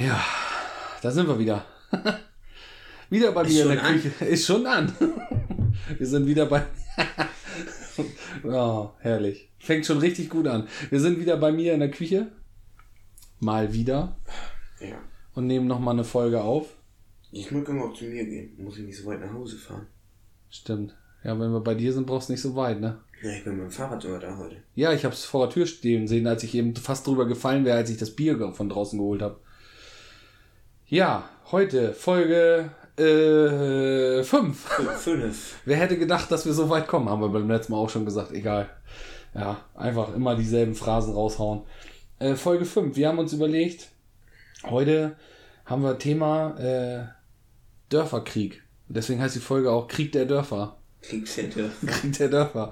Ja, da sind wir wieder. wieder bei mir in der an? Küche. Ist schon an. wir sind wieder bei. oh, herrlich. Fängt schon richtig gut an. Wir sind wieder bei mir in der Küche. Mal wieder. Ja. Und nehmen nochmal eine Folge auf. Ich muss immer auch zu mir gehen. Muss ich nicht so weit nach Hause fahren. Stimmt. Ja, wenn wir bei dir sind, brauchst du nicht so weit, ne? Ja, ich bin mit dem Fahrrad sogar da heute. Ja, ich habe es vor der Tür stehen sehen, als ich eben fast drüber gefallen wäre, als ich das Bier von draußen geholt habe. Ja, heute Folge 5. Fünf. Wer hätte gedacht, dass wir so weit kommen? Haben wir beim letzten Mal auch schon gesagt. Egal. Ja, einfach immer dieselben Phrasen raushauen. Äh, Folge 5. Wir haben uns überlegt, heute haben wir Thema äh, Dörferkrieg. Deswegen heißt die Folge auch Krieg der Dörfer. Kriegscenter. Krieg der Dörfer.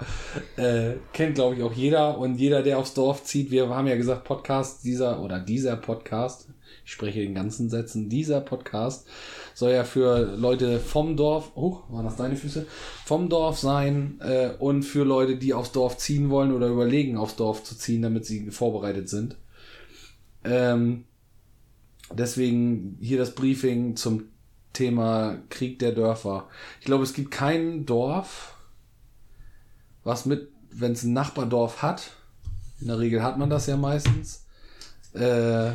Äh, kennt, glaube ich, auch jeder. Und jeder, der aufs Dorf zieht, wir haben ja gesagt, Podcast, dieser oder dieser Podcast, ich spreche in ganzen Sätzen, dieser Podcast soll ja für Leute vom Dorf, oh, waren das deine Füße? Vom Dorf sein äh, und für Leute, die aufs Dorf ziehen wollen oder überlegen, aufs Dorf zu ziehen, damit sie vorbereitet sind. Ähm, deswegen hier das Briefing zum Thema Krieg der Dörfer. Ich glaube, es gibt kein Dorf, was mit, wenn es ein Nachbardorf hat, in der Regel hat man das ja meistens, äh,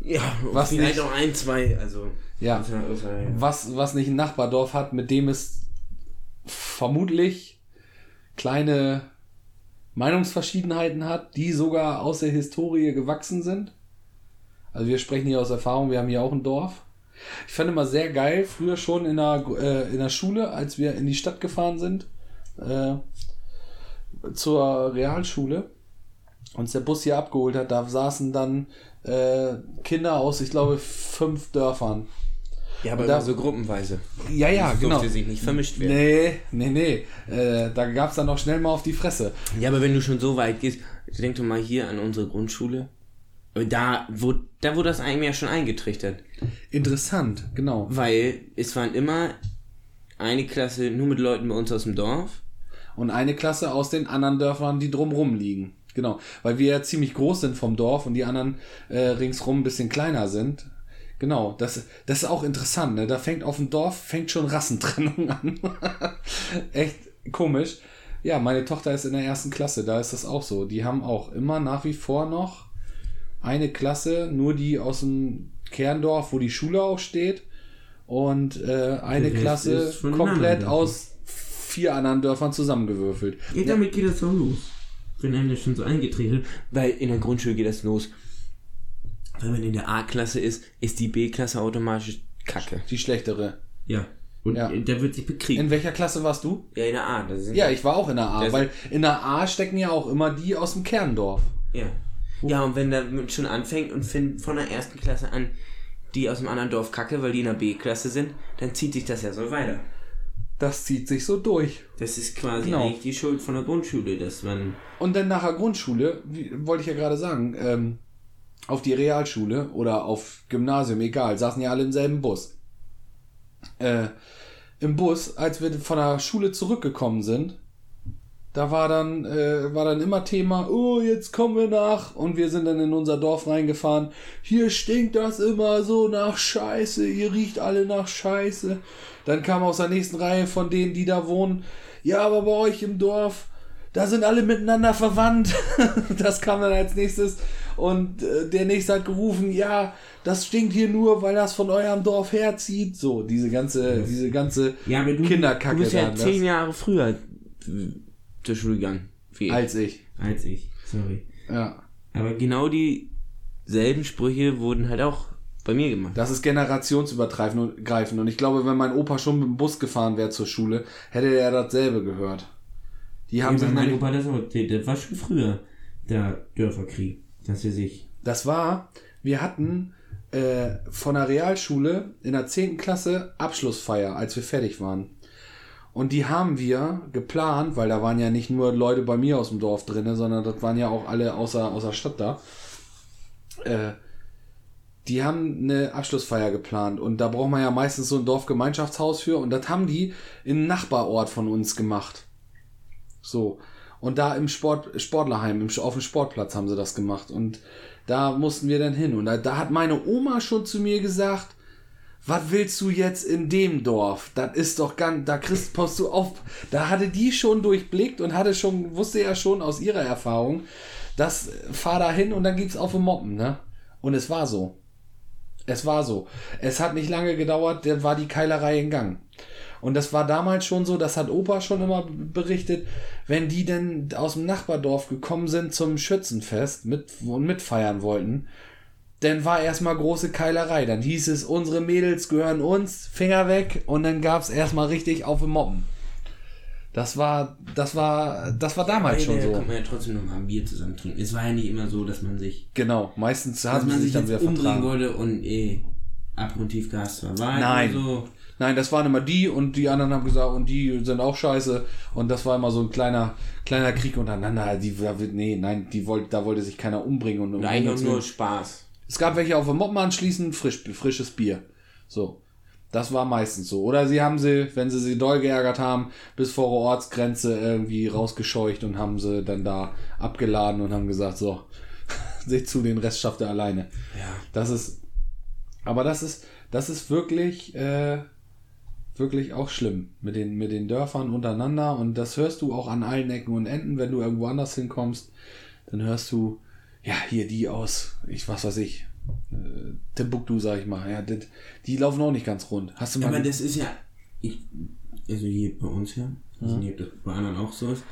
Ja, Was vielleicht nicht? auch ein, zwei, also. Ja. außer- außer- was, was nicht ein Nachbardorf hat, mit dem es vermutlich kleine Meinungsverschiedenheiten hat, die sogar aus der Historie gewachsen sind. Also wir sprechen hier aus Erfahrung, wir haben hier auch ein Dorf. Ich fand immer sehr geil, früher schon in der, äh, in der Schule, als wir in die Stadt gefahren sind, äh, zur Realschule, uns der Bus hier abgeholt hat, da saßen dann äh, Kinder aus, ich glaube, fünf Dörfern. Ja, aber Da- so gruppenweise. Ja, ja, Das genau. durfte sich nicht vermischt werden. Nee, nee, nee. Äh, da gab's dann noch schnell mal auf die Fresse. Ja, aber wenn du schon so weit gehst, denk doch mal hier an unsere Grundschule. Da, wo, da wurde das einem ja schon eingetrichtert. Interessant, genau. Weil es waren immer eine Klasse nur mit Leuten bei uns aus dem Dorf. Und eine Klasse aus den anderen Dörfern, die drumrum liegen. Genau. Weil wir ja ziemlich groß sind vom Dorf und die anderen äh, ringsrum ein bisschen kleiner sind. Genau, das, das ist auch interessant, ne? Da fängt auf dem Dorf, fängt schon Rassentrennung an. Echt komisch. Ja, meine Tochter ist in der ersten Klasse, da ist das auch so. Die haben auch immer nach wie vor noch eine Klasse, nur die aus dem Kerndorf, wo die Schule auch steht. Und äh, eine Rest Klasse komplett Dörfern. aus vier anderen Dörfern zusammengewürfelt. Ja, damit geht das auch los. Einem das schon so eingetreten Weil in der Grundschule geht das los. Wenn man in der A-Klasse ist, ist die B-Klasse automatisch Kacke. Die schlechtere. Ja. Und Ja. da wird sich bekriegt. In welcher Klasse warst du? Ja, in der A. Ja, ich war auch in der A, weil in der A stecken ja auch immer die aus dem Kerndorf. Ja. Ja, und wenn da schon anfängt und von der ersten Klasse an die aus dem anderen Dorf kacke, weil die in der B-Klasse sind, dann zieht sich das ja so weiter. Das zieht sich so durch. Das ist quasi Genau. eigentlich die Schuld von der Grundschule, dass man. Und dann nachher Grundschule, wie, wollte ich ja gerade sagen, ähm, auf die Realschule oder auf Gymnasium, egal, saßen ja alle im selben Bus. Äh, Im Bus, als wir von der Schule zurückgekommen sind, da war dann, äh, war dann immer Thema, oh, jetzt kommen wir nach. Und wir sind dann in unser Dorf reingefahren. Hier stinkt das immer so nach Scheiße. Ihr riecht alle nach Scheiße. Dann kam aus der nächsten Reihe von denen, die da wohnen. Ja, aber bei euch im Dorf, da sind alle miteinander verwandt. das kam dann als nächstes. Und äh, der nächste hat gerufen, ja, das stinkt hier nur, weil das von eurem Dorf herzieht. So, diese ganze, diese ganze Ja, aber du- Kinderkacke Du bist ja dann, zehn Jahre früher zur Schule gegangen. Ich. als ich. als ich. Sorry. Ja. Aber genau dieselben Sprüche wurden halt auch bei mir gemacht. Das ist generationsübergreifend und greifend. Und ich glaube, wenn mein Opa schon mit dem Bus gefahren wäre zur Schule, hätte er dasselbe gehört. Die haben Ja, sich nämlich- Opa das auch. Der war schon früher der Dörferkrieg. Dass er sich. Das war, wir hatten äh, von der Realschule in der 10. Klasse Abschlussfeier, als wir fertig waren. Und die haben wir geplant, weil da waren ja nicht nur Leute bei mir aus dem Dorf drin, sondern das waren ja auch alle außer, außer Stadt da. Äh, die haben eine Abschlussfeier geplant und da braucht man ja meistens so ein Dorfgemeinschaftshaus für und das haben die im Nachbarort von uns gemacht. So. Und da im Sport, Sportlerheim, im, auf dem Sportplatz haben sie das gemacht. Und da mussten wir dann hin. Und da, da hat meine Oma schon zu mir gesagt, was willst du jetzt in dem Dorf? Das ist doch ganz, da kriegst post du auf. Da hatte die schon durchblickt und hatte schon, wusste ja schon aus ihrer Erfahrung, dass fahr da hin und dann gibt's auf dem Moppen, ne? Und es war so. Es war so. Es hat nicht lange gedauert, dann war die Keilerei in Gang. Und das war damals schon so, das hat Opa schon immer berichtet, wenn die denn aus dem Nachbardorf gekommen sind zum Schützenfest mit, und mitfeiern wollten, dann war erstmal große Keilerei. Dann hieß es, unsere Mädels gehören uns, Finger weg, und dann gab's erstmal richtig auf dem Moppen. Das war, das war, das war damals schon Da so. konnte man ja trotzdem noch mal ein Bier zusammen trinken. Es war ja nicht immer so, dass man sich, Genau, meistens haben man sich sich dann wieder umbringen vertragen. wollte und eh abgrundtief Gas war. War halt Nein. so, Nein, das waren immer die und die anderen haben gesagt, und die sind auch scheiße. Und das war immer so ein kleiner, kleiner Krieg untereinander. Die, da nee, nein, die wollte, da wollte sich keiner umbringen. Und um auch Gottes nur. Spaß. Es gab welche auf dem Moppen anschließen, frisch, frisches Bier. So. Das war meistens so. Oder sie haben sie, wenn sie sie doll geärgert haben, bis vor der Ortsgrenze irgendwie rausgescheucht und haben sie dann da abgeladen und haben gesagt, so, seht zu, den Rest schafft er alleine. Ja. Das ist, aber das ist, das ist wirklich, äh, wirklich auch schlimm mit den, mit den Dörfern untereinander und das hörst du auch an allen Ecken und Enden, wenn du irgendwo anders hinkommst, dann hörst du, ja, hier die aus, ich, was weiß ich, äh, Timbuktu, sag ich mal, ja, das, die laufen auch nicht ganz rund. Hast du mal, Aber das ist ja, ich, also hier bei uns ja, ich weiß nicht, ob das bei anderen auch so ist,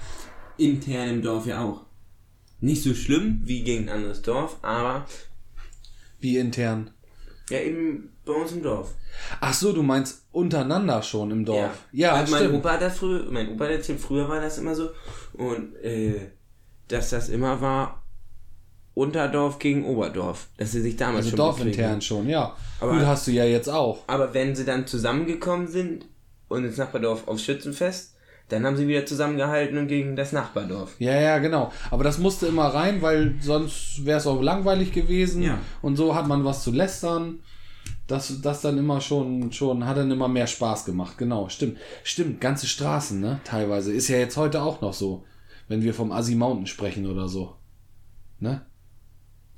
intern im Dorf ja auch. Nicht so schlimm wie gegen ein anderes Dorf, aber wie intern? ja eben bei uns im Dorf. Ach so, du meinst untereinander schon im Dorf. Ja, Weil mein. Opa hat das früher, mein Opa hat erzählt, früher war das immer so und äh, dass das immer war Unterdorf gegen Oberdorf, dass sie sich damals also schon dorfintern schon, ja. Aber- Gut, hast du ja jetzt auch. Aber wenn sie dann zusammengekommen sind und ins Nachbardorf aufs Schützenfest, dann haben sie wieder zusammengehalten und gegen das Nachbardorf. Ja, ja, genau. Aber das musste immer rein, weil sonst wäre es auch langweilig gewesen. Ja. Und so hat man was zu lästern. Das, das dann immer schon, schon, hat dann immer mehr Spaß gemacht. Genau, stimmt. Stimmt, ganze Straßen, ne? Teilweise. Ist ja jetzt heute auch noch so. Wenn wir vom Assi Mountain sprechen oder so. Ne?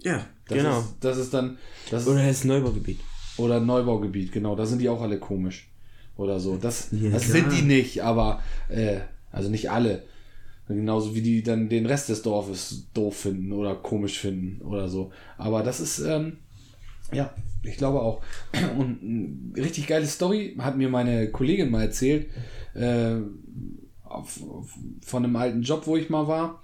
Ja, Das genau. Ist, das ist dann, das Oder das Neubaugebiet. oder Neubaugebiet, genau. Da sind die auch alle komisch. Oder so. Das, Ja, das klar. sind die nicht, aber, äh, also nicht alle. Genauso wie die dann den Rest des Dorfes doof finden oder komisch finden oder so. Aber das ist, ähm, ja, ich glaube auch. Und eine richtig geile Story hat mir meine Kollegin mal erzählt, äh, auf, auf, von einem alten Job, wo ich mal war.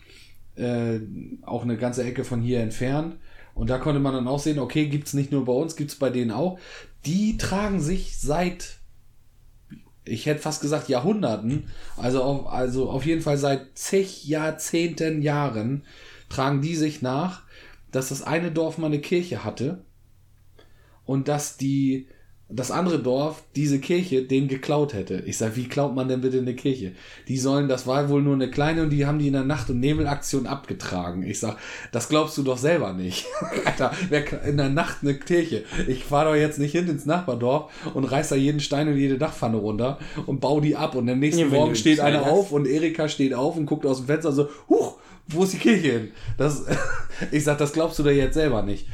Äh, auch eine ganze Ecke von hier entfernt. Und da konnte man dann auch sehen, okay, gibt's nicht nur bei uns, gibt's bei denen auch. Die tragen sich seit, ich hätte fast gesagt Jahrhunderten, also auf, also auf jeden Fall seit zig Jahrzehnten Jahren, tragen die sich nach, dass das eine Dorf mal eine Kirche hatte und dass die das andere Dorf diese Kirche denen geklaut hätte. Ich sag, wie klaut man denn bitte eine Kirche? Die sollen, das war wohl nur eine kleine und die haben die in der Nacht- und Nebelaktion abgetragen. Ich sag, das glaubst du doch selber nicht. Alter, wer in der Nacht eine Kirche? Ich fahr doch jetzt nicht hin ins Nachbardorf und reiß da jeden Stein und jede Dachpfanne runter und bau die ab und am nächsten Ja, Morgen steht einer hast. auf und Erika steht auf und guckt aus dem Fenster so, huch, wo ist die Kirche hin? Das, ich sag, das glaubst du doch jetzt selber nicht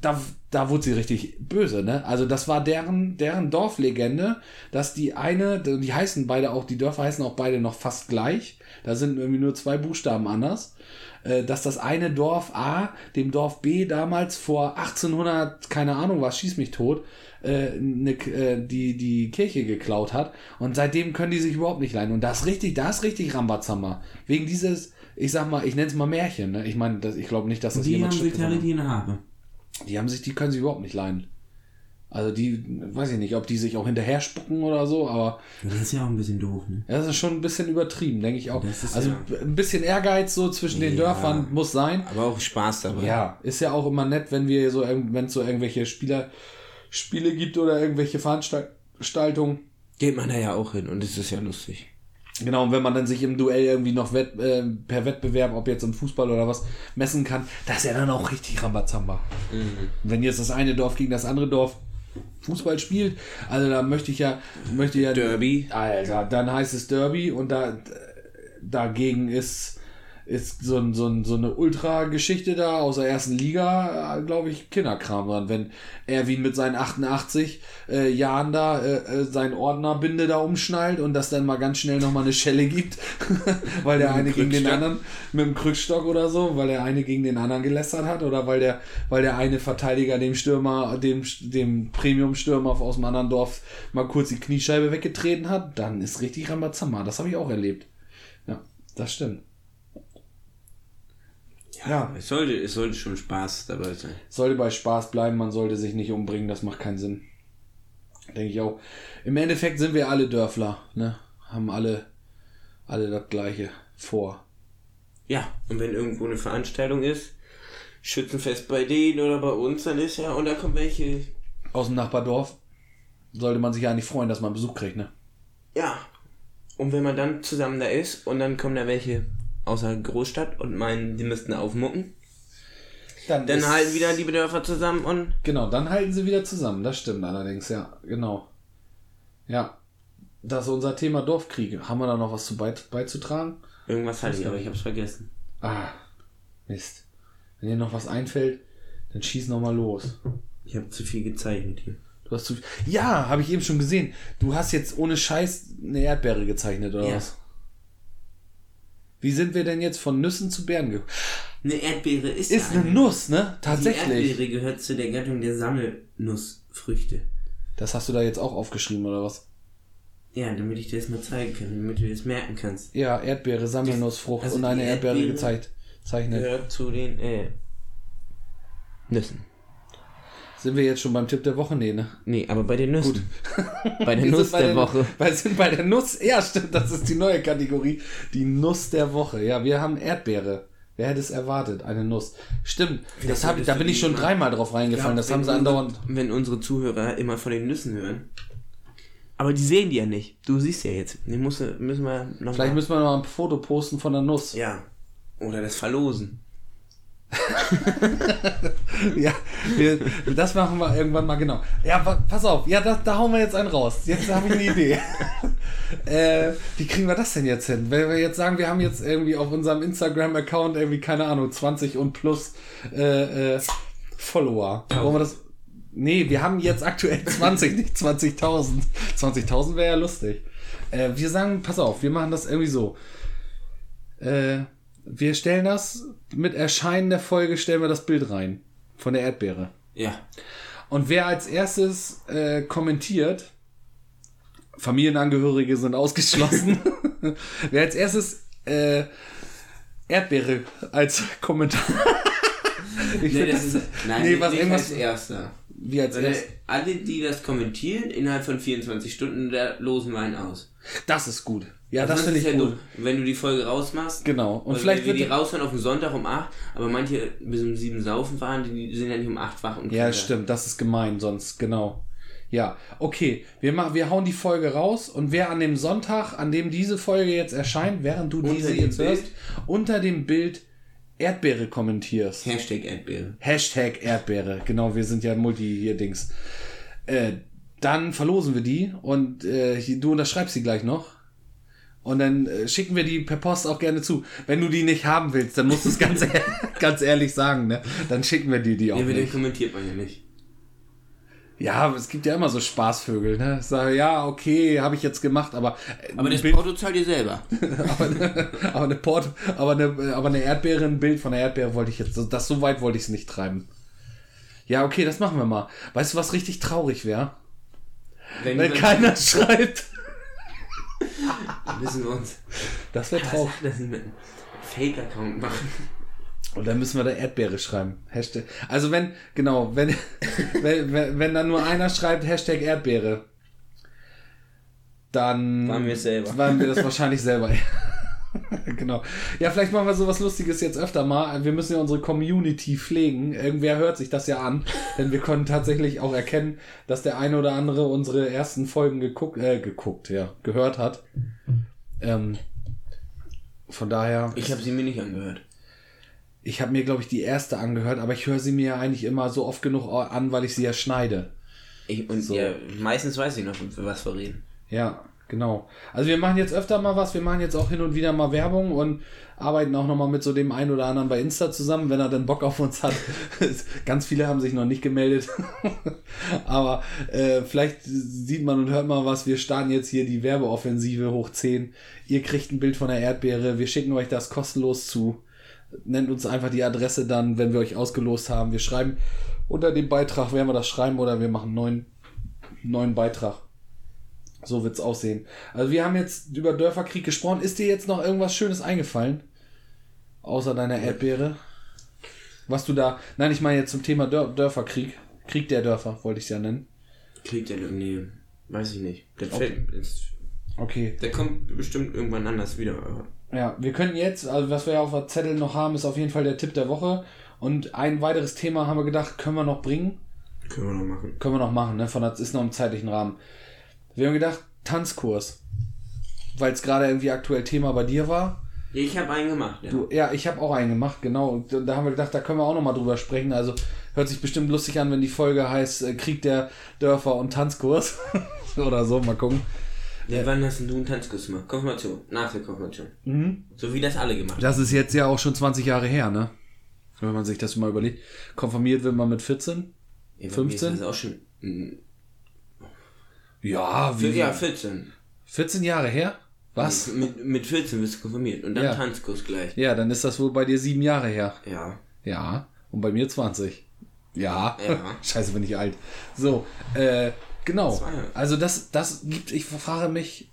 da, da wurde sie richtig böse, ne? Also das war deren, deren Dorflegende, dass die eine, die heißen beide auch, die Dörfer heißen auch beide noch fast gleich. Da sind irgendwie nur zwei Buchstaben anders. Äh, dass das eine Dorf A dem Dorf B damals vor 1800, keine Ahnung was, schieß mich tot, äh, ne, äh, die, die Kirche geklaut hat. Und seitdem können die sich überhaupt nicht leiden. Und das ist richtig, das ist richtig Rambazamba. Wegen dieses, ich sag mal, ich nenne es mal Märchen, ne? Ich meine, das- ich glaube nicht, dass das Die jemand haben sich in Haare. Die haben sich, die können sich überhaupt nicht leiden. Also die, weiß ich nicht, ob die sich auch hinterher spucken oder so, aber Das ist ja auch ein bisschen doof, ne? ja, das ist schon ein bisschen übertrieben, denke ich auch. Also ja- ein bisschen Ehrgeiz so zwischen den Ja. Dörfern muss sein. Aber auch Spaß dabei. Ja, ist ja auch immer nett, wenn wir so, wenn es so irgendwelche Spieler, Spiele gibt oder irgendwelche Veranstaltungen. Geht man da ja auch hin und es ist ja lustig. Genau, und wenn man dann sich im Duell irgendwie noch wett, äh, per Wettbewerb, ob jetzt im Fußball oder was, messen kann, das ist ja dann auch richtig Rambazamba. Wenn jetzt das eine Dorf gegen das andere Dorf Fußball spielt, also da möchte ich ja, möchte ja. Derby. Alter, dann heißt es Derby und da dagegen ist ist so, ein, so, ein, so eine Ultra-Geschichte da aus der ersten Liga, glaube ich, Kinderkram dran. Wenn Erwin mit seinen 88 äh, Jahren da äh, äh, sein Ordnerbinde da umschnallt und das dann mal ganz schnell nochmal eine Schelle gibt, weil der eine gegen den anderen mit dem Krückstock oder so, weil der eine gegen den anderen gelästert hat oder weil der, weil der eine Verteidiger dem Stürmer, dem, dem Premium-Stürmer aus dem anderen Dorf mal kurz die Kniescheibe weggetreten hat, dann ist richtig Rambazamba. Das habe ich auch erlebt. Ja, das stimmt. Ja, Es, sollte, es sollte schon Spaß dabei sein. Sollte bei Spaß bleiben, man sollte sich nicht umbringen, das macht keinen Sinn. Denke ich auch. Im Endeffekt sind wir alle Dörfler, ne? Haben alle, alle das Gleiche vor. Ja, und wenn irgendwo eine Veranstaltung ist, Schützenfest bei denen oder bei uns, dann ist ja, und da kommen welche. Aus dem Nachbardorf sollte man sich ja nicht freuen, dass man Besuch kriegt, ne? Ja. Und wenn man dann zusammen da ist und dann kommen da welche aus der Großstadt und meinen, die müssten aufmucken, Dann, dann halten wieder die Dörfer zusammen und Genau, dann halten sie wieder zusammen. Das stimmt allerdings, ja, genau. Ja, das ist unser Thema Dorfkriege. Haben wir da noch was zu beizutragen? irgendwas hatte ich, aber ich hab's vergessen. Ah, Mist. Wenn dir noch was einfällt, dann schieß noch mal los. Ich habe zu viel gezeichnet hier. Du hast zu Ja, habe ich eben schon gesehen. Du hast jetzt ohne Scheiß eine Erdbeere gezeichnet, oder Ja. was? Wie sind wir denn jetzt von Nüssen zu Beeren gekommen? Eine Erdbeere ist, Ist ja eine Nuss, ne? Die Tatsächlich. Erdbeere gehört zu der Gattung der Sammelnussfrüchte. Das hast du da jetzt auch aufgeschrieben, oder was? Ja, damit ich dir das mal zeigen kann, damit du das merken kannst. Ja, Erdbeere, Sammelnussfrucht Also und die eine Erdbeere Erdbeere- gezeigt. Zeichnet. Gehört zu den äh, Nüssen. Sind wir jetzt schon beim Tipp der Woche? Nee, ne? Nee, aber bei den Nüssen. bei der Nuss bei der Woche. Wir sind bei der Nuss. Ja, stimmt, das ist die neue Kategorie. Die Nuss der Woche. Ja, wir haben Erdbeere. Wer hätte es erwartet? Eine Nuss. Stimmt, das hab, da bin die ich schon mal- dreimal drauf reingefallen. das Ja, haben sie andauernd. Unsere, wenn unsere Zuhörer immer von den Nüssen hören. Aber die sehen die ja nicht. Du siehst ja jetzt. Den musst, du- müssen wir noch Vielleicht mal, müssen wir noch ein Foto posten von der Nuss. Ja. Oder das Verlosen. Ja, wir, das machen wir irgendwann mal genau. Ja, pa- pass auf, ja, da, da hauen wir jetzt einen raus. Jetzt habe ich eine Idee. äh, wie kriegen wir das denn jetzt hin? Wenn wir jetzt sagen, wir haben jetzt irgendwie auf unserem Instagram-Account irgendwie, keine Ahnung, 20 und plus äh, äh, Follower. Wollen wir das. Nee, wir haben jetzt aktuell 20, nicht 20.000. 20.000 wäre ja lustig. Äh, wir sagen, pass auf, wir machen das irgendwie so. Äh, wir stellen das, mit Erscheinen der Folge stellen wir das Bild rein. Von der Erdbeere. Ja. Und wer als erstes äh, kommentiert, Familienangehörige sind ausgeschlossen. wer als erstes äh, Erdbeere als Kommentar. ich Nee, das ist, nein, nee, was nicht als erster. Wie als erstes. alle, die das kommentieren, innerhalb von 24 Stunden, da losen wir einen aus. Das ist gut. Ja, das Sonst finde ich ja gut. doof, Wenn du die Folge rausmachst. Genau. Und vielleicht wir die raushören auf den Sonntag um 8, aber manche bis um 7 saufen fahren, die sind ja nicht um 8 wach und Ja, stimmt, das ist gemein, sonst, genau. Ja, okay, wir, machen, wir hauen die Folge raus und wer an dem Sonntag, an dem diese Folge jetzt erscheint, während du Unter diese dem jetzt Bild? hörst, unter dem Bild Erdbeere kommentierst. Hashtag Erdbeere. Hashtag Erdbeere, genau, wir sind ja Multi hier Dings. Äh, dann verlosen wir die und äh, du unterschreibst sie gleich noch. Und dann äh, schicken wir die per Post auch gerne zu. Wenn du die nicht haben willst, dann musst du es ganz, ehr- ganz ehrlich sagen, ne? Dann schicken wir die die auch Ja, den kommentiert man ja nicht. Ja, es gibt ja immer so Spaßvögel, ne? Ich sage, ja, okay, habe ich jetzt gemacht, aber. äh, Aber das Bild, Porto zahlt ihr selber. aber, eine, aber eine Port, aber eine, aber eine Erdbeere, ein Bild von einer Erdbeere wollte ich jetzt, das so weit wollte ich es nicht treiben. Ja, okay, das machen wir mal. Weißt du, was richtig traurig wäre? Wenn, Wenn keiner schreibt. Wir uns. Das wäre traurig. das mit einem Fake-Account machen? Und dann müssen wir da Erdbeere schreiben. Hashtag. Also wenn, genau, wenn, wenn, wenn, wenn dann nur einer schreibt Hashtag Erdbeere, dann Waren wir es selber. waren wir das wahrscheinlich selber. genau. Ja, vielleicht machen wir sowas Lustiges jetzt öfter mal. Wir müssen ja unsere Community pflegen. Irgendwer hört sich das ja an. Denn wir können tatsächlich auch erkennen, dass der eine oder andere unsere ersten Folgen geguckt, äh, geguckt, ja, gehört hat. Ähm, von daher. Ich habe sie mir nicht angehört. Ich habe mir, glaube ich, die erste angehört, aber ich höre sie mir eigentlich immer so oft genug an, weil ich sie ja schneide. Ich, und So. ja, meistens weiß ich noch, was wir reden. Ja, Genau. Also wir machen jetzt öfter mal was, wir machen jetzt auch hin und wieder mal Werbung und arbeiten auch nochmal mit so dem einen oder anderen bei Insta zusammen, wenn er dann Bock auf uns hat. Ganz viele haben sich noch nicht gemeldet. Aber äh, vielleicht sieht man und hört mal was. Wir starten jetzt hier die Werbeoffensive hoch 10. Ihr kriegt ein Bild von der Erdbeere. Wir schicken euch das kostenlos zu. Nennt uns einfach die Adresse dann, wenn wir euch ausgelost haben. Wir schreiben unter dem Beitrag, werden wir das schreiben oder wir machen einen neuen, neuen Beitrag. So wird's aussehen. Also wir haben jetzt über Dörferkrieg gesprochen. Ist dir jetzt noch irgendwas Schönes eingefallen? Außer deiner Erdbeere? Was du da. Nein, ich meine jetzt zum Thema Dör Dörferkrieg. Krieg der Dörfer, wollte ich es ja nennen. Kriegt der nee, weiß ich nicht. Der, Okay. fällt, ist, Okay. der kommt bestimmt irgendwann anders wieder. aber- Ja, wir können jetzt, also was wir ja auf der Zettel noch haben, ist auf jeden Fall der Tipp der Woche. Und ein weiteres Thema haben wir gedacht, können wir noch bringen. Können wir noch machen. Können wir noch machen, ne? Von das ist noch im zeitlichen Rahmen. Wir haben gedacht, Tanzkurs. Weil es gerade irgendwie aktuell Thema bei dir war. Ich habe einen gemacht, ja. Du, ja, ich habe auch einen gemacht, genau. Und da haben wir gedacht, da können wir auch nochmal drüber sprechen. Also hört sich bestimmt lustig an, wenn die Folge heißt äh, Krieg der Dörfer und Tanzkurs. Oder so, mal gucken. Ja, wann hast denn du einen Tanzkurs gemacht? Konfirmation. Nach der Konfirmation. Mhm. So wie das alle gemacht haben. Das ist jetzt ja auch schon 20 Jahre her, ne? Wenn man sich das mal überlegt. Konfirmiert wird man mit 14? Ja, bei mir 15? Ist das auch schon. Ja, wie? Ja, 14. 14 Jahre her? Was? Mit, mit 14 bist du konfirmiert. Und dann Ja. Tanzkurs gleich. Ja, dann ist das wohl bei dir sieben Jahre her. Ja. Ja. Und bei mir 20. Ja. Ja. Scheiße, bin ich alt. So, äh, genau. Also das, das gibt, ich frage mich,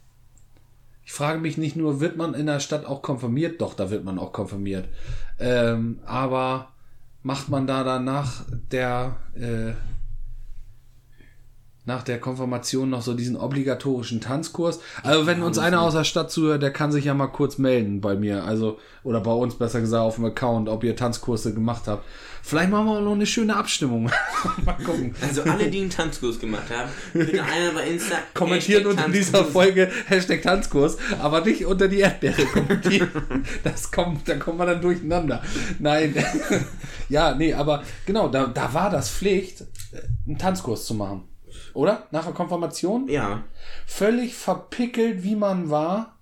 ich frage mich nicht nur, wird man in der Stadt auch konfirmiert? Doch, da wird man auch konfirmiert. Ähm, aber macht man da dann nach der, äh, nach der Konfirmation noch so diesen obligatorischen Tanzkurs. Also wenn uns einer aus der Stadt zuhört, der kann sich ja mal kurz melden bei mir. Also, oder bei uns besser gesagt auf dem Account, ob ihr Tanzkurse gemacht habt. Vielleicht machen wir auch noch eine schöne Abstimmung. mal gucken. Also alle, die einen Tanzkurs gemacht haben, bitte einer bei Insta. Kommentieren unter dieser Tanzkurs. Folge Hashtag Tanzkurs, aber nicht unter die Erdbeere kommentieren. Das kommt, da kommt man dann durcheinander. Nein. Ja, nee, aber genau, da, da war das Pflicht, äh, einen Tanzkurs zu machen. Oder? Nach der Konfirmation? Ja. Völlig verpickelt, wie man war,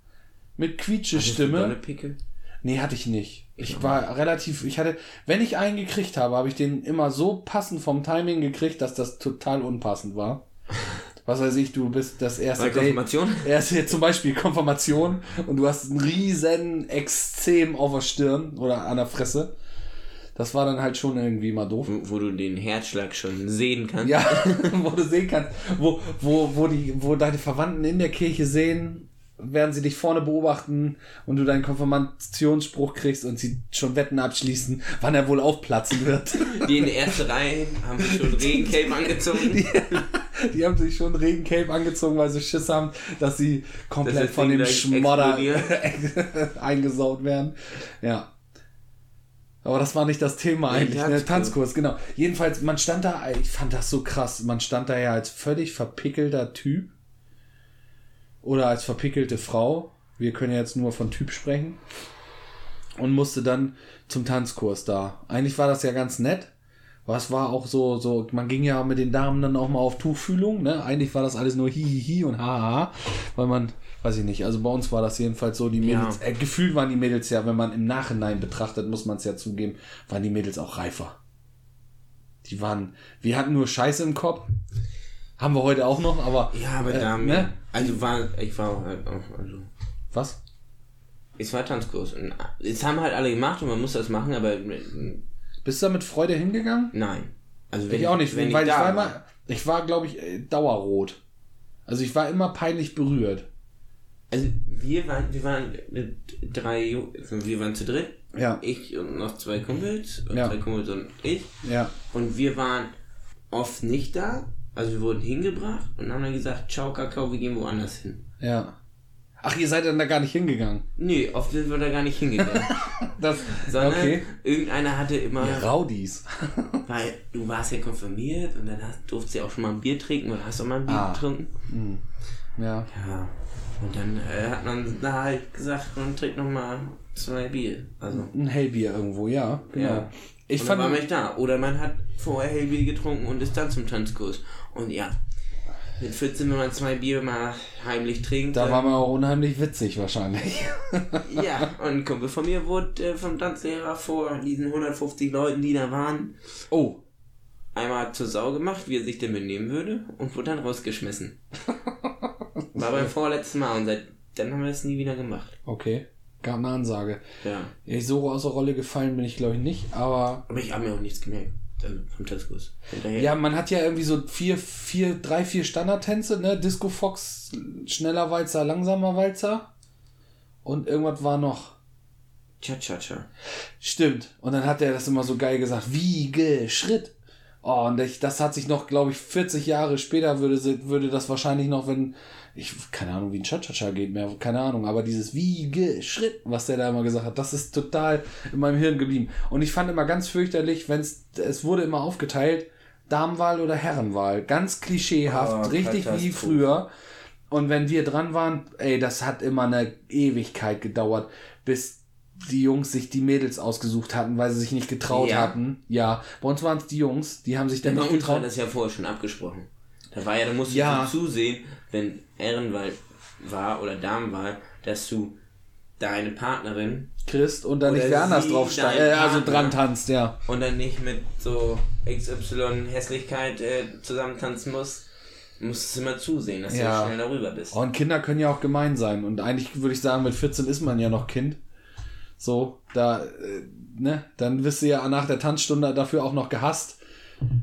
mit Quietschestimme. Pickel. Nee, hatte ich nicht. Ich war relativ, ich hatte, wenn ich einen gekriegt habe, habe ich den immer so passend vom Timing gekriegt, dass das total unpassend war. Was weiß ich, du bist das erste Bei Konfirmation? Erst jetzt zum Beispiel Konfirmation und du hast einen riesen Exzem auf der Stirn oder an der Fresse. Das war dann halt schon irgendwie mal doof. Wo, wo du den Herzschlag schon sehen kannst. Ja, wo du sehen kannst, wo, wo, wo, die, wo deine Verwandten in der Kirche sehen, während sie dich vorne beobachten und du deinen Konfirmationsspruch kriegst und sie schon Wetten abschließen, wann er wohl aufplatzen wird. Die in der ersten Reihe haben sich schon Regencape angezogen. Die haben sich schon Regencape angezogen, weil sie Schiss haben, dass sie komplett das von dem Schmodder eingesaut werden. Ja. Aber das war nicht das Thema eigentlich, ne? Tanzkurs. Genau. Jedenfalls, man stand da, ich fand das so krass, man stand da ja als völlig verpickelter Typ oder als verpickelte Frau. Wir können jetzt nur von Typ sprechen. Und musste dann zum Tanzkurs da. Eigentlich war das ja ganz nett. Was war auch so, so, man ging ja mit den Damen dann auch mal auf Tuchfühlung, ne? Eigentlich war das alles nur hihihi und haha, weil man, weiß ich nicht, also bei uns war das jedenfalls so, die Mädels, Ja. äh, gefühlt waren die Mädels ja, wenn man im Nachhinein betrachtet, muss man es ja zugeben, waren die Mädels auch reifer. Die waren, wir hatten nur Scheiße im Kopf. Haben wir heute auch noch, aber. Ja, aber äh, da, ne? also war, ich war auch halt auch, also, Was? es war Tanzkurs. Und es haben halt alle gemacht und man muss das machen, aber äh, Bist du da mit Freude hingegangen? nein. Also wenn Ich auch nicht, wenn weil ich da war immer, ich war, glaube ich, äh, dauerrot. Also ich war immer peinlich berührt. Also wir waren, wir waren mit drei, Ju- wir waren zu dritt. Ja. Ich und noch zwei Kumpels, Ja. zwei Kumpels und ich. Ja. Und wir waren oft nicht da. Also wir wurden hingebracht und haben dann gesagt, ciao Kakao, wir gehen woanders hin. Ja. Ach, ihr seid dann da gar nicht hingegangen. Nee, oft sind wir da gar nicht hingegangen. Das, Sondern okay. irgendeiner hatte immer, Ja, Raudis. weil du warst ja konfirmiert und dann hast, durftest du ja auch schon mal ein Bier trinken oder hast auch mal ein Bier Ah. getrunken. Ja. Ja. Und dann äh, hat man da halt gesagt, man trinkt noch mal zwei Bier. Also, Ein Hellbier irgendwo, ja. Genau. ja. Ich und fand. dann war man nicht da. Oder man hat vorher Hellbier getrunken und ist dann zum Tanzkurs. Und ja, Mit 14, wenn man zwei Bier mal heimlich trinkt. Da war man auch unheimlich witzig wahrscheinlich. Ja, und ein Kumpel von mir wurde äh, vom Tanzlehrer vor diesen 150 Leuten, die da waren, Oh, einmal zur Sau gemacht, wie er sich denn benehmen würde, und wurde dann rausgeschmissen. War beim vorletzten Mal und seit dann haben wir es nie wieder gemacht. okay. Gab eine Ansage. Ja. Ich so aus der Rolle gefallen bin ich glaube ich nicht, aber Aber ich habe mir auch nichts gemerkt. Also vom Tanzkurs. Hinterher. ja, man hat ja irgendwie so vier, vier, drei, vier Standardtänze, ne? Disco Fox, schneller Walzer, langsamer Walzer. Und irgendwas war noch. Cha-cha-cha. Stimmt. Und dann hat er das immer so geil gesagt. Wiege, Schritt. Oh, und das hat sich noch, glaube ich, 40 Jahre später würde, würde das wahrscheinlich noch, wenn, ich, keine Ahnung, wie ein Cha-Cha-Cha geht mehr, keine Ahnung, aber dieses Wiege, Schritt, was der da immer gesagt hat, das ist total in meinem Hirn geblieben. Und ich fand immer ganz fürchterlich, wenn es, es wurde immer aufgeteilt, Damenwahl oder Herrenwahl. Ganz klischeehaft, Oh, richtig wie früher. Und wenn wir dran waren, ey, das hat immer eine Ewigkeit gedauert, bis die Jungs sich die Mädels ausgesucht hatten, weil sie sich nicht getraut Ja. hatten. Ja, bei uns waren es die Jungs, die haben sich dann Bei nicht uns war getraut. das ja vorher schon abgesprochen. Da war ja, da musst du Ja. zusehen, wenn Ehrenwahl war oder Damenwahl, dass du deine Partnerin Christ und dann nicht wer anders drauf äh, also dran tanzt, ja. und dann nicht mit so XY Hässlichkeit äh, zusammen tanzen musst, musst du immer zusehen, dass Ja. du schnell darüber bist. Und Kinder können ja auch gemein sein. Und eigentlich würde ich sagen, mit 14 ist man ja noch Kind. So, da, äh, ne, dann wirst du ja nach der Tanzstunde dafür auch noch gehasst,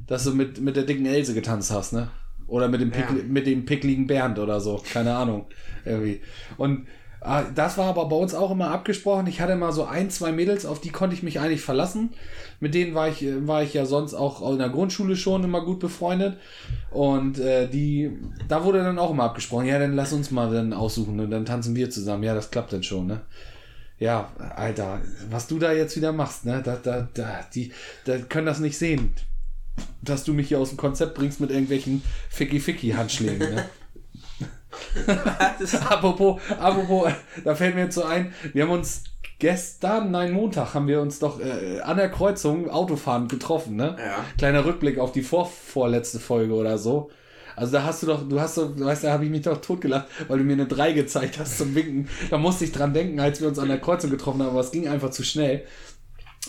dass du mit, mit der dicken Else getanzt hast, ne? Oder mit dem, Pick, Ja. mit dem pickligen Bernd oder so. Keine Ahnung. Irgendwie. Und ah, das war aber bei uns auch immer abgesprochen. Ich hatte mal so ein, zwei Mädels, auf die konnte ich mich eigentlich verlassen. Mit denen war ich, äh, war ich ja sonst auch in der Grundschule schon immer gut befreundet. Und äh, die, da wurde dann auch immer abgesprochen, ja, dann lass uns mal dann aussuchen und dann tanzen wir zusammen. Ja, das klappt dann schon, ne? Ja, Alter, was du da jetzt wieder machst, ne? Da, da, da, die, da können das nicht sehen, dass du mich hier aus dem Konzept bringst mit irgendwelchen Ficky-Ficky-Handschlägen, ne? apropos, apropos, da fällt mir jetzt so ein, wir haben uns gestern, nein, Montag, haben wir uns doch äh, an der Kreuzung Autofahren getroffen, ne? Ja. Kleiner Rückblick auf die vor, vorletzte Folge oder so. Also da hast du doch, du hast doch, du weißt, da habe ich mich doch totgelacht, weil du mir eine 3 gezeigt hast zum Winken. Da musste ich dran denken, als wir uns an der Kreuzung getroffen haben, aber es ging einfach zu schnell.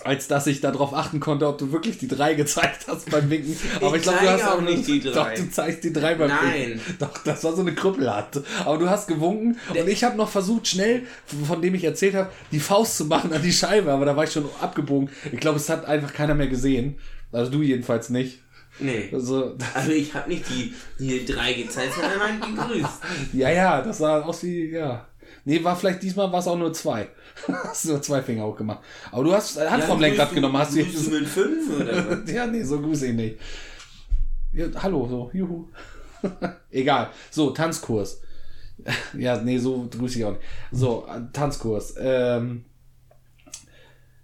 Als dass ich darauf achten konnte, ob du wirklich die 3 gezeigt hast beim Winken. Aber ich, glaube, du hast auch nicht die Doch, drei. du zeigst die 3 beim Nein. Winken. Doch, das war so eine Krüppelhand. Aber du hast gewunken und ich habe noch versucht, schnell, von dem ich erzählt habe, die Faust zu machen an die Scheibe, aber da war ich schon abgebogen. Ich glaube, es hat einfach keiner mehr gesehen. Also du jedenfalls nicht. Nee. Also, Also ich habe nicht die, die drei gezeigt, sondern einmal gegrüßt. ja, ja, das sah aus wie, ja. Nee, war vielleicht diesmal war es auch nur zwei. hast nur zwei Finger hochgemacht. Aber du hast Hand vom Lenkrad genommen, hast du du mit fünf oder ja, nee, so grüße ich nicht. Ja, hallo, so, juhu. Egal. So, Tanzkurs. ja, nee, so grüße ich auch nicht. So, Tanzkurs. Ähm,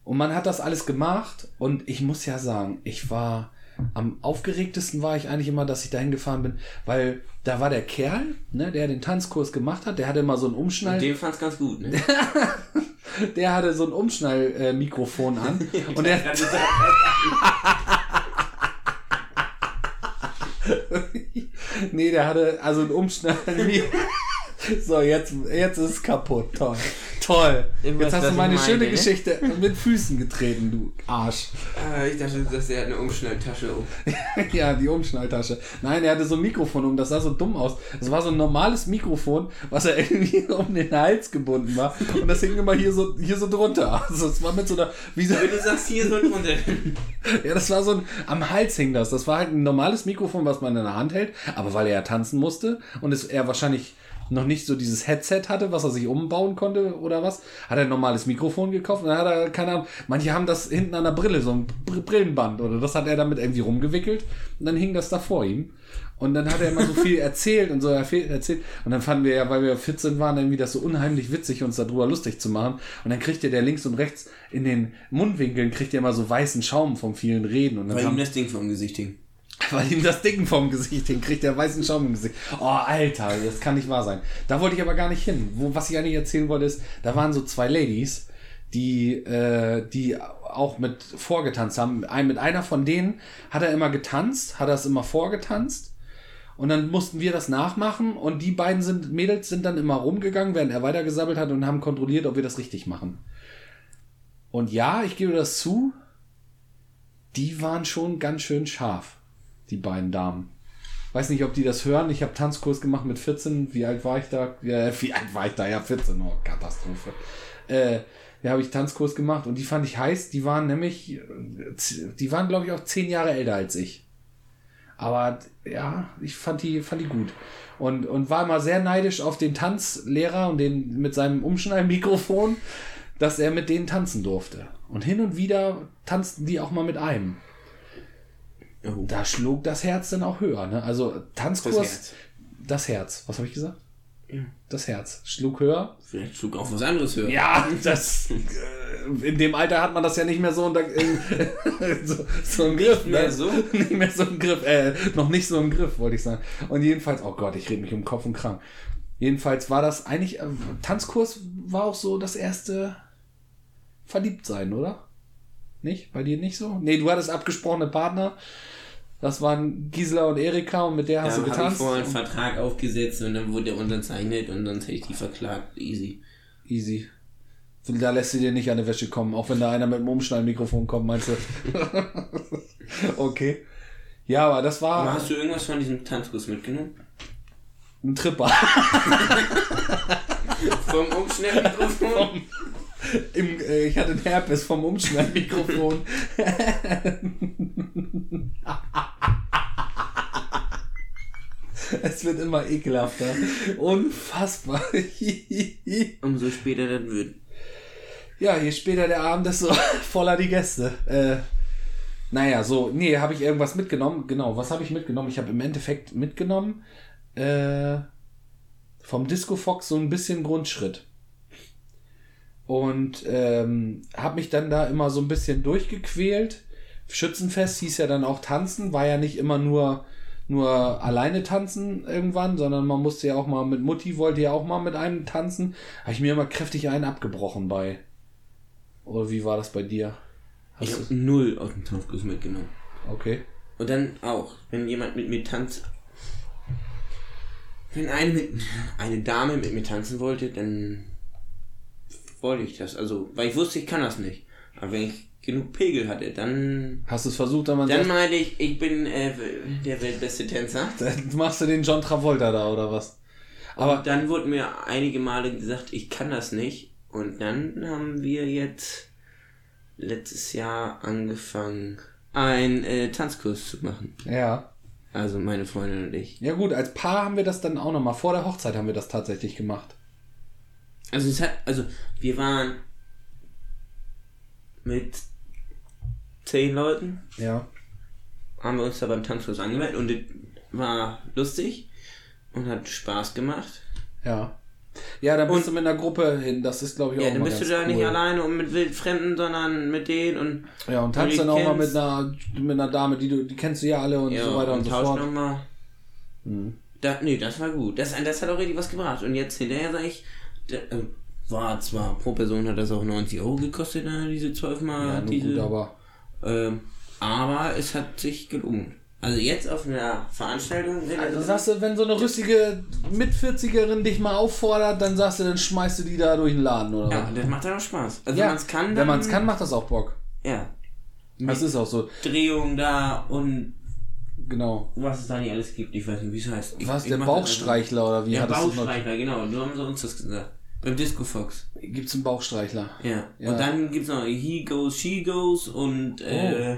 und man hat das alles gemacht und ich muss ja sagen, ich war am aufgeregtesten war ich eigentlich immer, dass ich dahin gefahren bin, weil da war der Kerl, ne, der den Tanzkurs gemacht hat, der hatte immer so ein Umschnall, Und dem fand's ganz gut, ne? der hatte so ein Umschnall-Mikrofon äh, an und der, Nee, der hatte also ein Umschnall. so, jetzt, jetzt ist es kaputt. Toll. Toll. Weiß, Jetzt hast du meine meine, schöne ne? Geschichte mit Füßen getreten, du Arsch. Äh, ich dachte, dass der eine Umschnalltasche um. ja, die Umschnalltasche. Nein, er hatte so ein Mikrofon um, das sah so dumm aus. Das war so ein normales Mikrofon, was er irgendwie um den Hals gebunden war. Und das hing immer hier so, hier so drunter. Also es war mit so einer, wie so, Wenn du sagst, hier so drunter. Ja, das war so ein, am Hals hing das. Das war halt ein normales Mikrofon, was man in der Hand hält, aber weil er ja tanzen musste und es, er wahrscheinlich noch nicht so dieses Headset hatte, was er sich umbauen konnte oder was, hat er ein normales Mikrofon gekauft und dann hat er, keine Ahnung, manche haben das hinten an der Brille, so ein Br Brillenband oder das hat er damit irgendwie rumgewickelt und dann hing das da vor ihm. Und dann hat er immer so viel erzählt und so erzählt. Und dann fanden wir ja, weil wir 14 waren, irgendwie das so unheimlich witzig, uns darüber lustig zu machen. Und dann kriegt er der links und rechts in den Mundwinkeln, kriegt er immer so weißen Schaum vom vielen Reden. Und dann Weil ihm das Ding vom Gesicht hing. weil ihm das Dicken vom Gesicht hin kriegt der weißen Schaum im Gesicht. Oh, Alter, das kann nicht wahr sein. Da wollte ich aber gar nicht hin. Wo, was ich eigentlich erzählen wollte, ist, da waren so zwei Ladies, die, äh, die auch mit vorgetanzt haben. Ein, mit einer von denen hat er immer getanzt, hat er es immer vorgetanzt. Und dann mussten wir das nachmachen und die beiden sind, Mädels sind dann immer rumgegangen, während er weitergesammelt hat und haben kontrolliert, ob wir das richtig machen. Und ja, ich gebe das zu, die waren schon ganz schön scharf, die beiden Damen. Weiß nicht, ob die das hören. Ich habe Tanzkurs gemacht mit 14. Wie alt war ich da? Ja, wie alt war ich da? Ja, 14. Oh, Katastrophe. Äh, ja, habe ich Tanzkurs gemacht und die fand ich heiß. Die waren nämlich, die waren, glaube ich, auch zehn Jahre älter als ich. Aber ja, ich fand die, fand die gut. Und, und war immer sehr neidisch auf den Tanzlehrer und den mit seinem Umschneidmikrofon, dass er mit denen tanzen durfte. Und hin und wieder tanzten die auch mal mit einem. Oh. Da schlug das Herz dann auch höher. Ne? Also Tanzkurs, Das Herz. das Herz. Was habe ich gesagt? Ja. Das Herz schlug höher. Vielleicht schlug auch was anderes höher. Ja, das. äh, In dem Alter hat man das ja nicht mehr so unter. in- so, so im Griff. mehr ne? so? Nicht mehr so im Griff. Äh, noch nicht so im Griff, wollte ich sagen. Und jedenfalls, oh Gott, ich rede mich um Kopf und Kram. Jedenfalls war das eigentlich. Äh, Tanzkurs war auch so das erste Verliebtsein, oder? Nicht? Bei dir nicht so? Nee, du hattest abgesprochene Partner. Das waren Gisela und Erika und mit der hast Da du habe ich getanzt. vorher einen Vertrag aufgesetzt und dann wurde der unterzeichnet und dann hätte ich die verklagt. Easy. Easy. Da lässt sie dir nicht an die Wäsche kommen, auch wenn da einer mit dem Umschneidmikrofon kommt, meinst du? okay. Ja, aber das war Aber hast du irgendwas von diesem Tanzkurs mitgenommen? ein Tripper. Vom Umschnellmikrofon? Im, äh, ich hatte einen Herpes vom Umschneidmikrofon. es wird immer ekelhafter. Unfassbar. Umso später das wird. Ja, je später der Abend, desto voller die Gäste. Äh, naja, so, nee, habe ich irgendwas mitgenommen. Genau, was habe ich mitgenommen? Ich habe im Endeffekt mitgenommen äh, vom Disco Fox so ein bisschen Grundschritt. Und ähm, habe mich dann da immer so ein bisschen durchgequält. Schützenfest hieß ja dann auch tanzen, war ja nicht immer nur, nur alleine tanzen irgendwann, sondern man musste ja auch mal mit Mutti, wollte ja auch mal mit einem tanzen. Habe ich mir immer kräftig einen abgebrochen bei. Oder wie war das bei dir? Ich Hast habe null aus dem Tanzkurs mitgenommen. okay. Und dann auch, wenn jemand mit mir tanzt. Wenn eine, mit, eine Dame mit mir tanzen wollte, dann wollte ich das. Also, weil ich wusste, ich kann das nicht. Aber wenn ich genug Pegel hatte, dann. Hast du es versucht, dann, Dann meinte ich, ich bin äh, der weltbeste Tänzer. dann machst du den John Travolta da oder was? Aber Aber dann wurde mir einige Male gesagt, ich kann das nicht. Und dann haben wir jetzt letztes Jahr angefangen, einen äh, Tanzkurs zu machen. ja. Also meine Freundin und ich. Ja gut, als Paar haben wir das dann auch nochmal. Vor der Hochzeit haben wir das tatsächlich gemacht. Also es hat, also wir waren mit zehn Leuten, Ja. haben wir uns da beim Tanzkurs angemeldet und das war lustig und hat Spaß gemacht. Ja. Ja, da bist Und- du mit einer Gruppe hin. Das ist, glaube ich, auch Ja, dann bist du da cool. nicht alleine und mit Wildfremden, sondern mit denen und Ja, und tanzt dann auch mal mit einer, mit einer Dame, die du, die kennst du ja alle und ja, so weiter und, so tauscht fort. nochmal. Mhm. Da, nee, das war gut. Das, das hat auch richtig was gebracht. Und jetzt hinterher sag ich, war zwar pro Person hat das auch 90 Euro gekostet, äh, diese 12 Mal Ja, diese. gut, aber. ähm, aber es hat sich gelohnt. Also jetzt auf einer Veranstaltung, Also sagst du, wenn so eine rüstige Mit-40erin dich mal auffordert, dann sagst du, dann schmeißt du die da durch den Laden, oder ja, was? das macht dann auch Spaß. Also Ja, wenn man es kann, dann, Wenn man es kann, macht das auch Bock. Ja. Das ist auch so. Drehung da und Genau. was es da nicht alles gibt, ich weiß nicht, wie es heißt. Ich, Was, ich der Bauchstreichler oder wie noch? Bauchstreichler, genau. Du haben sie uns das gesagt. Beim Disco Fox. Gibt's einen Bauchstreichler? Ja. Ja. Und dann gibt's noch He Goes, She Goes und äh,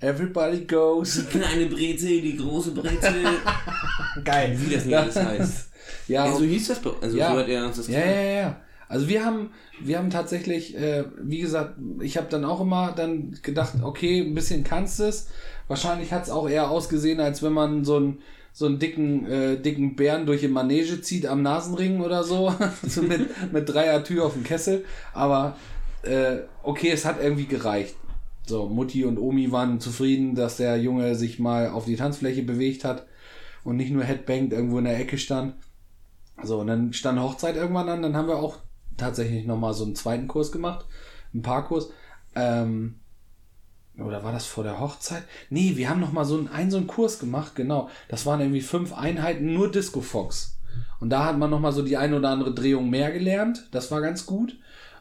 Everybody goes. die kleine Brezel, die große Brezel. Geil. wie das nicht alles heißt. Ja, Ja, so hieß das Also Ja. so hat er uns das Ja, ja, ja, ja. Also wir haben, wir haben tatsächlich, äh, wie gesagt, ich habe dann auch immer dann gedacht, okay, ein bisschen kannst es. Wahrscheinlich hat es auch eher ausgesehen, als wenn man so einen so einen dicken, äh, dicken Bären durch den Manege zieht am Nasenring oder so. so mit, mit dreier Tür auf dem Kessel. Aber äh, okay, es hat irgendwie gereicht. So, Mutti und Omi waren zufrieden, dass der Junge sich mal auf die Tanzfläche bewegt hat und nicht nur headbanged irgendwo in der Ecke stand. So, und dann stand Hochzeit irgendwann an, dann haben wir auch tatsächlich nochmal so einen zweiten Kurs gemacht, einen Paarkurs. Ähm, oder war das vor der Hochzeit? Nee, wir haben noch mal so einen, einen so einen Kurs gemacht, genau. Das waren irgendwie fünf Einheiten, nur Disco Fox. Und da hat man noch mal so die ein oder andere Drehung mehr gelernt. Das war ganz gut.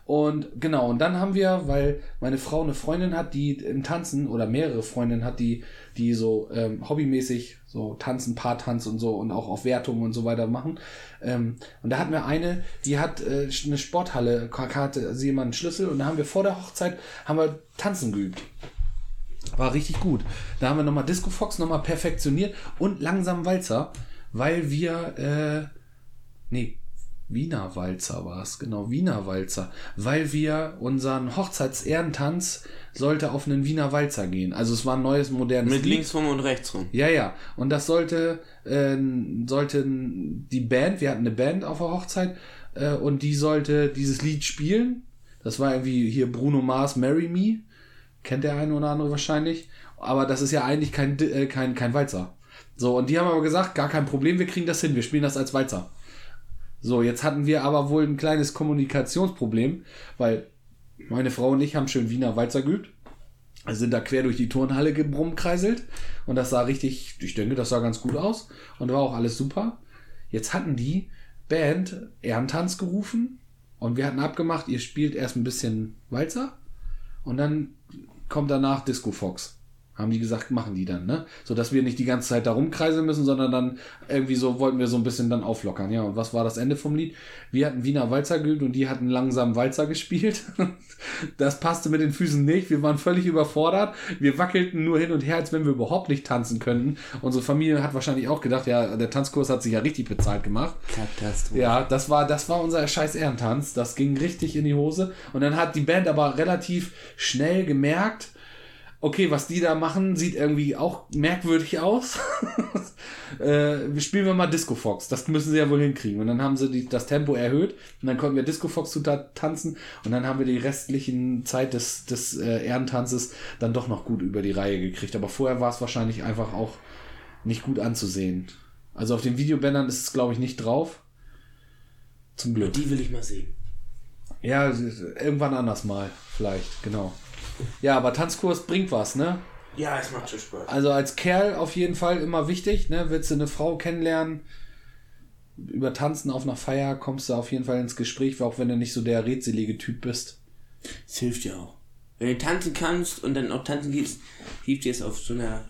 Und genau, und dann haben wir, weil meine Frau eine Freundin hat, die im Tanzen oder mehrere Freundinnen hat, die, die so ähm, hobbymäßig so tanzen, Paartanz und so und auch auf Wertungen und so weiter machen. Ähm, und da hatten wir eine, die hat äh, eine Sporthalle, hatte sie immer einen Schlüssel und da haben wir vor der Hochzeit haben wir tanzen geübt. War richtig gut. Da haben wir nochmal Disco Fox nochmal perfektioniert und langsam Walzer, weil wir, äh, nee, Wiener Walzer war es, genau, Wiener Walzer, weil wir unseren Hochzeitsehrentanz sollte auf einen Wiener Walzer gehen. Also es war ein neues, modernes Mit Lied. links rum und rechts rum. Ja, ja. Und das sollte, äh, sollte die Band, wir hatten eine Band auf der Hochzeit, äh, und die sollte dieses Lied spielen. Das war irgendwie hier Bruno Mars, Marry Me. Kennt der eine oder andere wahrscheinlich. Aber das ist ja eigentlich kein, äh, kein, kein Walzer. So, und die haben aber gesagt, gar kein Problem, wir kriegen das hin, wir spielen das als Walzer. So, jetzt hatten wir aber wohl ein kleines Kommunikationsproblem, weil meine Frau und ich haben schön Wiener Walzer geübt. Sind da quer durch die Turnhalle gebrummkreiselt und das sah richtig, ich denke, das sah ganz gut aus und war auch alles super. Jetzt hatten die Band Ehrentanz gerufen und wir hatten abgemacht, ihr spielt erst ein bisschen Walzer und dann kommt danach Disco Fox. Haben die gesagt, machen die dann, ne? So dass wir nicht die ganze Zeit da rumkreiseln müssen, sondern dann irgendwie so wollten wir so ein bisschen dann auflockern. Ja, und was war das Ende vom Lied? Wir hatten Wiener Walzer geübt und die hatten langsam Walzer gespielt. Das passte mit den Füßen nicht. Wir waren völlig überfordert. Wir wackelten nur hin und her, als wenn wir überhaupt nicht tanzen könnten. Unsere Familie hat wahrscheinlich auch gedacht, ja, der Tanzkurs hat sich ja richtig bezahlt gemacht. Katastrophe. Ja, das war, das war unser scheiß Ehrentanz. Das ging richtig in die Hose. Und dann hat die Band aber relativ schnell gemerkt, okay, was die da machen, sieht irgendwie auch merkwürdig aus. äh, spielen wir mal Disco Fox. Das müssen sie ja wohl hinkriegen. Und dann haben sie die, das Tempo erhöht und dann konnten wir Disco Fox zu ta- tanzen und dann haben wir die restlichen Zeit des, des äh, Ehrentanzes dann doch noch gut über die Reihe gekriegt. Aber vorher war es wahrscheinlich einfach auch nicht gut anzusehen. Also auf den Videobändern ist es, glaube ich, nicht drauf. Zum Glück. Die will ich mal sehen. Ja, irgendwann anders mal, vielleicht, genau. Ja, aber Tanzkurs bringt was, ne? Ja, es macht schon Spaß. Also als Kerl auf jeden Fall immer wichtig, ne? Willst du eine Frau kennenlernen, über Tanzen auf einer Feier kommst du auf jeden Fall ins Gespräch, auch wenn du nicht so der rätselige Typ bist. Es hilft dir auch. Wenn du tanzen kannst und dann auch tanzen gehst, hilft dir es auf so einer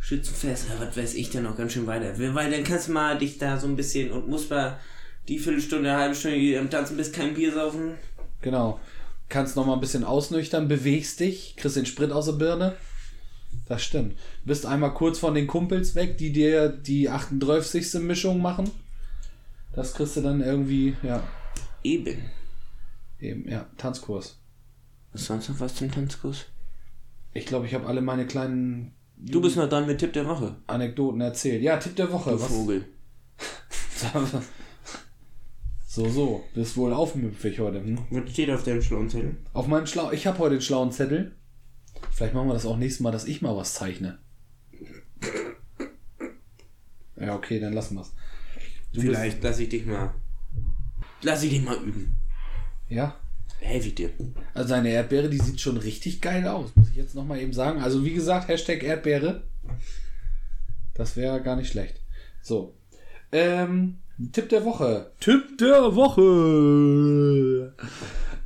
Schützenfest, was weiß ich dann auch ganz schön weiter. Weil dann kannst du mal dich da so ein bisschen und musst mal die Viertelstunde, halbe Stunde, am Tanzen bist, kein Bier saufen. Genau. Kannst noch mal ein bisschen ausnüchtern, bewegst dich, kriegst den Sprit aus der Birne. Das stimmt. Bist einmal kurz von den Kumpels weg, die dir die 38. Mischung machen. Das kriegst du dann irgendwie, ja, Eben. eben, ja, Tanzkurs. Was sonst noch was zum Tanzkurs? Ich glaube, ich habe alle meine kleinen Du bist noch dran mit Tipp der Woche. Anekdoten erzählt. Ja, Tipp der Woche. Du Was? Vogel. So, so. Bist wohl aufmüpfig heute. Hm? Was steht auf deinem schlauen Zettel? Auf meinem Schlau. Ich habe heute einen schlauen Zettel. Vielleicht machen wir das auch nächstes Mal, dass ich mal was zeichne. Ja, okay, dann lassen wir's. Du Vielleicht lass ich dich mal. Lass ich dich mal üben. Bist, ja. Helfe ich dir. Also eine Erdbeere, die sieht schon richtig geil aus, muss ich jetzt nochmal eben sagen. Also wie gesagt, Hashtag Erdbeere. Das wäre gar nicht schlecht. So. Ähm, Tipp der Woche. Tipp der Woche.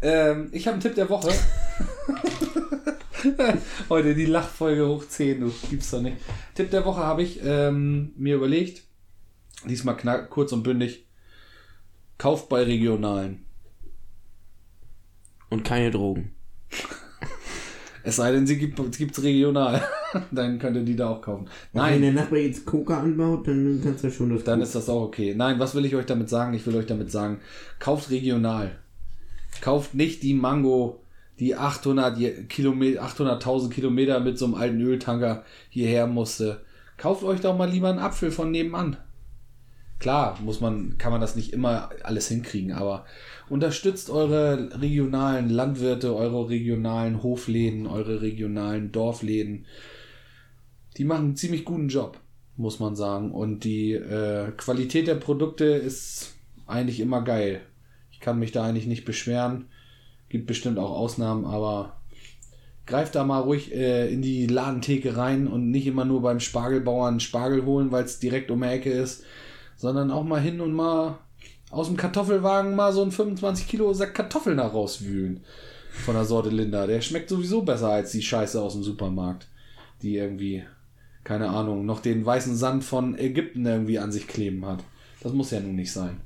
ähm, ich habe einen Tipp der Woche. Heute die Lachfolge hoch 10, du gibt's doch nicht. Tipp der Woche habe ich ähm, mir überlegt. Diesmal knack, kurz und bündig. Kauft bei Regionalen. Und keine Drogen. Es sei denn, sie gibt es regional. dann könnt ihr die da auch kaufen. Wenn Nein, der Nachbar jetzt Coca anbaut, dann kannst du schon das dann ist das auch okay. Nein, was will ich euch damit sagen? Ich will euch damit sagen, kauft regional. Kauft nicht die Mango, die 800 Je- Kilometer, 800.000 Kilometer mit so einem alten Öltanker hierher musste. Kauft euch doch mal lieber einen Apfel von nebenan. Klar, muss man, kann man das nicht immer alles hinkriegen, aber unterstützt eure regionalen Landwirte, eure regionalen Hofläden, eure regionalen Dorfläden. Die machen einen ziemlich guten Job, muss man sagen. Und die äh, Qualität der Produkte ist eigentlich immer geil. Ich kann mich da eigentlich nicht beschweren. Gibt bestimmt auch Ausnahmen, aber greift da mal ruhig äh, in die Ladentheke rein und nicht immer nur beim Spargelbauern Spargel holen, weil es direkt um die Ecke ist, sondern auch mal hin und mal aus dem Kartoffelwagen mal so einen 25 Kilo Sack Kartoffeln da rauswühlen. Von der Sorte Linda. Der schmeckt sowieso besser als die Scheiße aus dem Supermarkt. Die irgendwie, keine Ahnung, noch den weißen Sand von Ägypten irgendwie an sich kleben hat. Das muss ja nun nicht sein.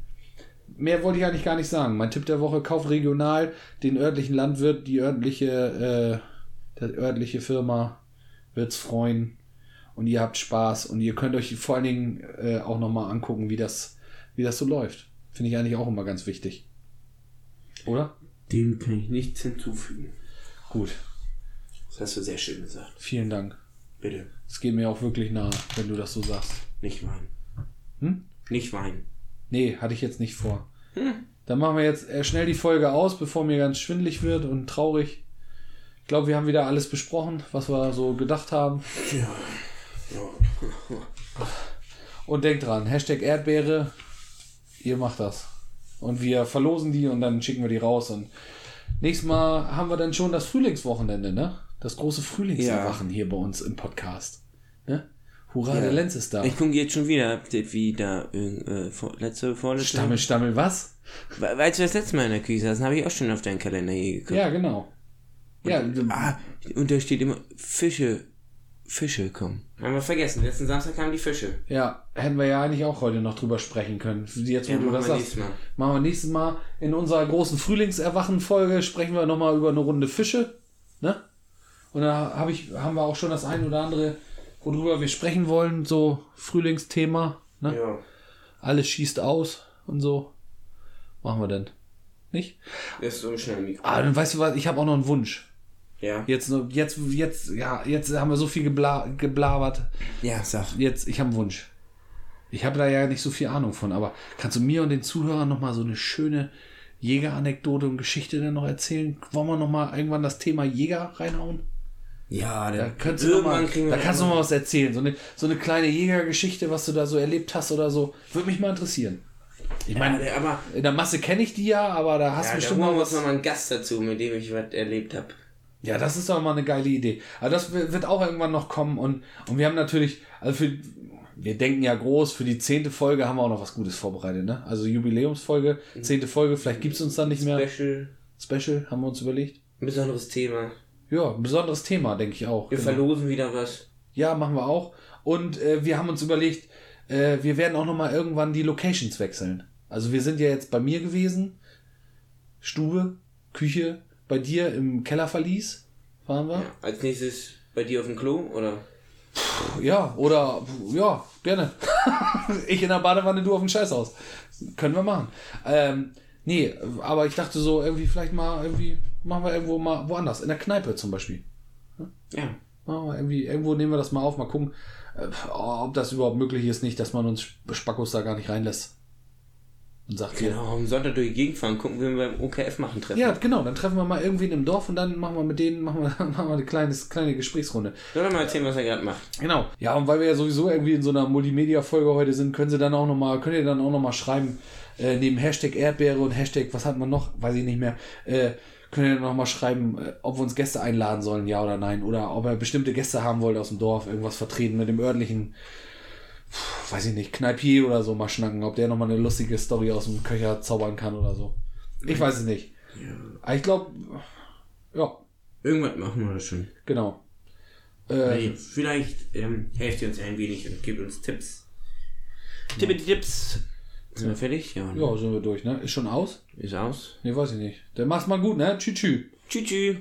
Mehr wollte ich eigentlich gar nicht sagen. Mein Tipp der Woche, kauft regional den örtlichen Landwirt, die örtliche, äh, der örtliche Firma wird's freuen. Und ihr habt Spaß und ihr könnt euch vor allen Dingen äh, auch nochmal angucken, wie das, wie das so läuft. Finde ich eigentlich auch immer ganz wichtig. Oder? Dem kann ich nichts hinzufügen. Gut, Das hast du sehr schön gesagt. vielen Dank. Bitte. Es geht mir auch wirklich nah, wenn du das so sagst. Nicht weinen. Hm? Nicht weinen. Nee, hatte ich jetzt nicht vor. Dann machen wir jetzt äh, schnell die Folge aus, bevor mir ganz schwindlig wird und traurig. Ich glaube, wir haben wieder alles besprochen, was wir so gedacht haben. Ja. Und denkt dran, Hashtag Erdbeere, ihr macht das. Und wir verlosen die und dann schicken wir die raus. Und nächstes Mal haben wir dann schon das Frühlingswochenende, ne? Das große Frühlingserwachen hier bei uns im Podcast. Ne? Hurra, Ja. der Lenz ist da. Ich gucke jetzt schon wieder, wie da äh, vor- letzte, vorletzte. Stammel, Stammel, was? We- Weißt du, das letzte Mal in der Küche saß, habe ich auch schon auf deinen Kalender hier geguckt. Ja, genau. Ja, du- Ah, und da steht immer Fische. Fische kommen. Haben wir vergessen. Letzten Samstag kamen die Fische. ja, hätten wir ja eigentlich auch heute noch drüber sprechen können. Jetzt, wo Ja, du machen das wir sagst. nächstes Mal. Machen wir nächstes Mal. In unserer großen Frühlingserwachen-Folge sprechen wir nochmal über eine Runde Fische. Ne? Und da hab ich, haben wir auch schon das ein oder andere, worüber wir sprechen wollen. So Frühlingsthema. Ne? Ja. Alles schießt aus und so. Machen wir denn? Nicht? Ist so schnell Mikro. Ah, dann weißt du was, ich habe auch noch einen Wunsch. Ja. Jetzt, jetzt, jetzt, ja, jetzt haben wir so viel gebla geblabert. Ja, sag. Jetzt, ich habe einen Wunsch. Ich habe da ja nicht so viel Ahnung von, aber kannst du mir und den Zuhörern noch mal so eine schöne Jägeranekdote und Geschichte denn noch erzählen? Wollen wir noch mal irgendwann das Thema Jäger reinhauen? Ja, Da, kannst du mal, da kannst du mal was erzählen. So eine, so eine kleine Jägergeschichte, was du da so erlebt hast oder so. Würde mich mal interessieren. Ich Ja, meine, der- aber in der Masse kenne ich die ja, aber da hast ja, du da bestimmt uns was. noch mal einen Gast dazu, mit dem ich was erlebt habe. Ja, das ist doch mal eine geile Idee. Aber das wi- wird auch irgendwann noch kommen und, und wir haben natürlich, also für, wir denken ja groß, für die zehnte Folge haben wir auch noch was Gutes vorbereitet, ne? Also Jubiläumsfolge, zehnte Folge, vielleicht gibt's uns dann nicht mehr. Special, Special, haben wir uns überlegt. ein besonderes Thema. Ja, ein besonderes Thema, denke ich auch. Wir Genau. verlosen wieder was. Ja, machen wir auch. Und äh, wir haben uns überlegt, äh, wir werden auch noch mal irgendwann die Locations wechseln. Also wir sind ja jetzt bei mir gewesen, Stube, Küche, bei dir im Kellerverlies waren wir. Ja. Als nächstes bei dir auf dem Klo, oder? Ja, oder ja, gerne. ich in der Badewanne, du auf dem Scheißhaus. Können wir machen. Ähm, nee, aber ich dachte so, irgendwie vielleicht mal, irgendwie machen wir irgendwo mal woanders, in der Kneipe zum Beispiel. Ja. Machen wir irgendwie, irgendwo nehmen wir das mal auf, mal gucken, äh, ob das überhaupt möglich ist, nicht, dass man uns Spackos da gar nicht reinlässt. Und sagt hier. Genau, am Sonntag durch die Gegend fahren, gucken, wie wir beim OKF machen treffen. Ja, genau, dann treffen wir mal irgendwen im Dorf und dann machen wir mit denen, machen wir, machen wir eine kleines, kleine Gesprächsrunde. Soll er mal erzählen, was er gerade macht? Genau. Ja, und weil wir ja sowieso irgendwie in so einer Multimedia-Folge heute sind, können sie dann auch noch mal, könnt ihr dann auch noch mal schreiben, äh, neben Hashtag Erdbeere und Hashtag, was hat man noch? Weiß ich nicht mehr. Äh, könnt ihr dann noch mal schreiben, äh, ob wir uns Gäste einladen sollen, ja oder nein. Oder ob ihr bestimmte Gäste haben wollt aus dem Dorf, irgendwas vertreten mit dem örtlichen, weiß ich nicht, Kneipier oder so mal schnacken, ob der noch mal eine lustige Story aus dem Köcher zaubern kann oder so. Ich weiß es nicht. Aber ich glaube, ja, Irgendwas machen wir das schon. genau. Äh, vielleicht ähm, helft ihr uns ein wenig und gebt uns Tipps. Tippe die Tipps. Sind wir fertig? Ja. ne? ja, sind wir durch, ne? Ist schon aus? Ist aus. Nee, weiß ich nicht. Dann mach's mal gut, ne? Tschü, tschü. Tschüss. tschüss.